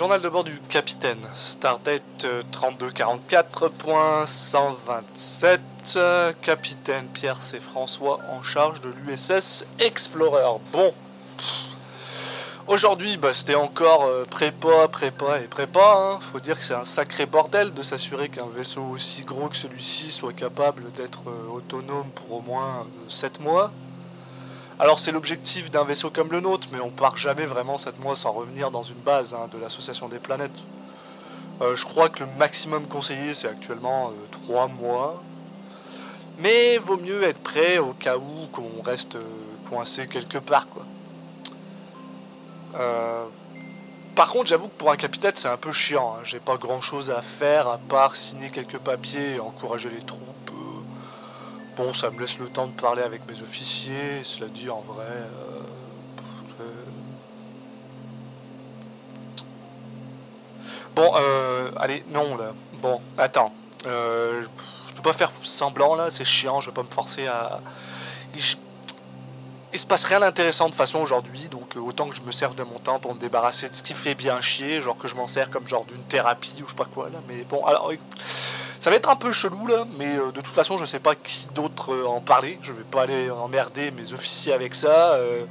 Journal de bord du capitaine. Stardate euh, 3244.127. Euh, Capitaine Pierre C. François en charge de l'USS Explorer. Bon. Aujourd'hui, bah, c'était encore euh, prépa, prépa et prépa. hein. Faut dire que c'est un sacré bordel de s'assurer qu'un vaisseau aussi gros que celui-ci soit capable d'être euh, autonome pour au moins 7 mois. Alors c'est l'objectif d'un vaisseau comme le nôtre, mais on part jamais vraiment 7 mois sans revenir dans une base hein, de l'association des planètes. Euh, je crois que le maximum conseillé c'est actuellement 3 mois. Mais vaut mieux être prêt au cas où qu'on reste euh, coincé quelque part. Euh, Par contre j'avoue que pour un capitaine c'est un peu chiant. hein. J'ai pas grand chose à faire à part signer quelques papiers et encourager les troupes. Bon ça me laisse le temps de parler avec mes officiers. Cela dit en vrai... euh, Bon, euh, allez, non là. Bon, attends. Euh, je peux pas faire semblant là, c'est chiant, je vais pas me forcer à. Je- Il se passe rien d'intéressant de façon aujourd'hui, donc euh, autant que je me serve de mon temps pour me débarrasser de ce qui fait bien chier, genre que je m'en sers comme genre d'une thérapie ou je sais pas quoi là. Mais bon, alors ça va être un peu chelou là, mais euh, de toute façon je sais pas qui d'autre euh, en parler, je vais pas aller emmerder mes officiers avec ça. euh,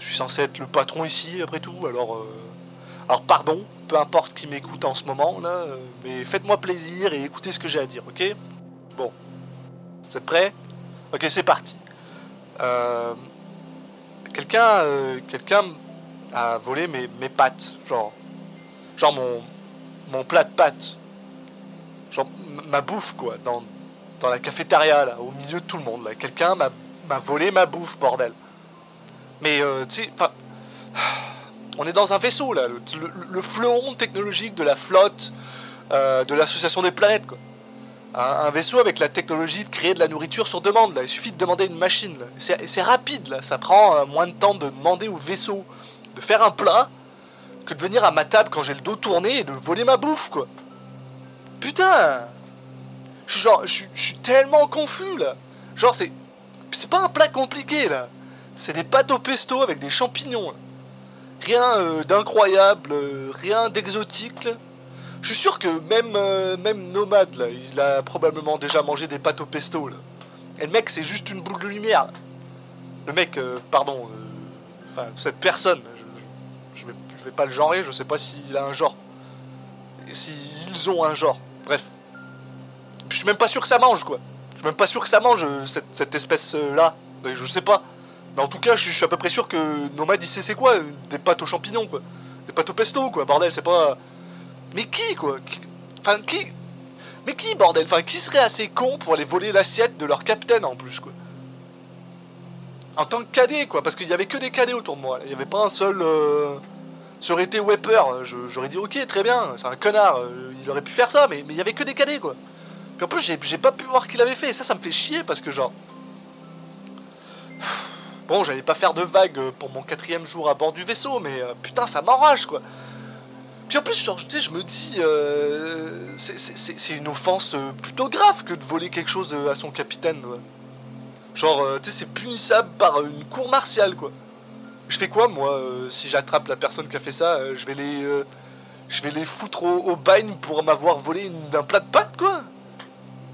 je suis censé être le patron ici après tout, alors. alors pardon, peu importe qui m'écoute en ce moment là, mais faites-moi plaisir et écoutez ce que j'ai à dire, ok? Bon. Vous êtes prêts? Ok, c'est parti. Quelqu'un, quelqu'un a volé mes, mes genre, genre mon, mon plat de pâtes, genre ma bouffe quoi, dans, dans la cafétéria là, au milieu de tout le monde là. Quelqu'un m'a, volé ma bouffe, bordel. Mais euh, tu on est dans un vaisseau là, le, le- le fleuron technologique de la flotte euh, de l'association des planètes quoi. Un, vaisseau avec la technologie de créer de la nourriture sur demande là. Il suffit de demander une machine là. C'est rapide là, ça prend euh, moins de temps de demander au vaisseau de faire un plat que de venir à ma table quand j'ai le dos tourné et de voler ma bouffe quoi. Putain Je suis genre, je suis- tellement confus là. Genre c'est, c'est pas un plat compliqué là. C'est des pâtes au pesto avec des champignons. Rien euh, d'incroyable, euh, rien d'exotique. Je suis sûr que même, euh, même Nomade, là, il a probablement déjà mangé des pâtes au pesto. Là. Et le mec, c'est juste une boule de lumière. là. Le mec, pardon, enfin, cette personne, je vais pas le genrer, je sais pas s'il a un genre. Et S'ils ont un genre. Bref. Je suis même pas sûr que ça mange, quoi. Je suis même pas sûr que ça mange, euh, cette, espèce-là. Euh, Je sais pas. Mais en tout cas, je suis, à peu près sûr que Nomade, il c'est quoi euh, Des pâtes aux champignons, quoi. Des pâtes au pesto, quoi. Bordel, c'est pas. Mais qui, quoi Enfin, qui. Mais qui, bordel Enfin, qui serait assez con pour aller voler l'assiette de leur capitaine en plus, quoi En tant que cadet, quoi. Parce qu'il y avait que des cadets autour de moi. Il y avait pas un seul. Ça aurait été Wepper. je- J'aurais dit, ok, très bien, c'est un connard. euh, Il aurait pu faire ça, mais il y avait que des cadets, quoi. Puis en plus, j'ai pas pu voir qu'il avait fait. Et ça, ça me fait chier parce que, genre. Bon, j'allais pas faire de vagues euh, pour mon quatrième jour à bord du vaisseau, mais euh, putain, ça m'enrage, quoi. Puis en plus, genre, tu sais, je me dis, euh, c'est- une offense euh, plutôt grave que de voler quelque chose euh, à son capitaine. Genre, euh, tu sais, c'est punissable par euh, une cour martiale, quoi. Je fais quoi, moi, euh, si j'attrape la personne qui a fait ça euh, Je vais les, euh, je vais les foutre au, au pour m'avoir volé une- un plat de pâtes, quoi.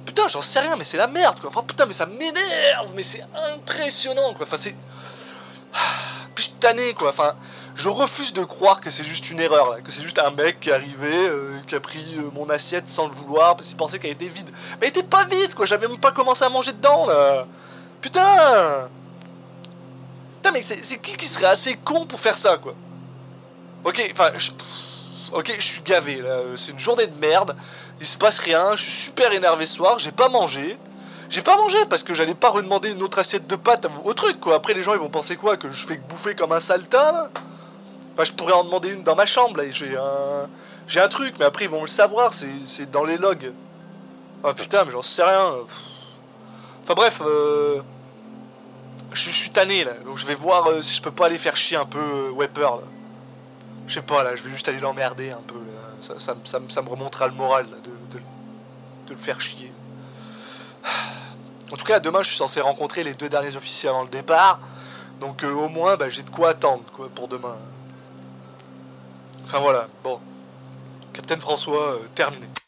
Putain, j'en sais rien, mais c'est la merde, quoi. Enfin, putain, mais ça m'énerve, mais c'est impressionnant, quoi. Enfin, c'est. Tanné, quoi. Enfin, je refuse de croire que c'est juste une erreur, là, que c'est juste un mec qui est arrivé, qui a pris mon assiette sans le vouloir parce qu'il pensait qu'elle était vide. Mais elle était pas vide, quoi. J'avais même pas commencé à manger dedans, là. Putain Putain, mais c'est qui qui serait assez con pour faire ça, quoi? Ok, enfin, je- ok, je suis gavé, là. C'est une journée de merde. Il se passe rien. Je suis super énervé ce soir. J'ai pas mangé. J'ai pas mangé parce que j'allais pas redemander une autre assiette de pâtes au truc, quoi. Après, les gens, ils vont penser quoi? Que je fais que bouffer comme un saltin, là? Enfin, je pourrais en demander une dans ma chambre, là. J'ai un... J'ai un truc, mais après, ils vont le savoir. C'est dans les logs. Ah putain, mais j'en sais rien. Enfin bref, euh... je, suis tanné là, donc je vais voir euh, si je peux pas aller faire chier un peu euh, là. Je sais pas là, je vais juste aller l'emmerder un peu. Ça, me- remontera le moral de, le faire chier. En tout cas, demain je suis censé rencontrer les deux derniers officiers avant le départ, donc euh, au moins bah, j'ai de quoi attendre quoi pour demain. Enfin voilà, bon. Captain François, terminé.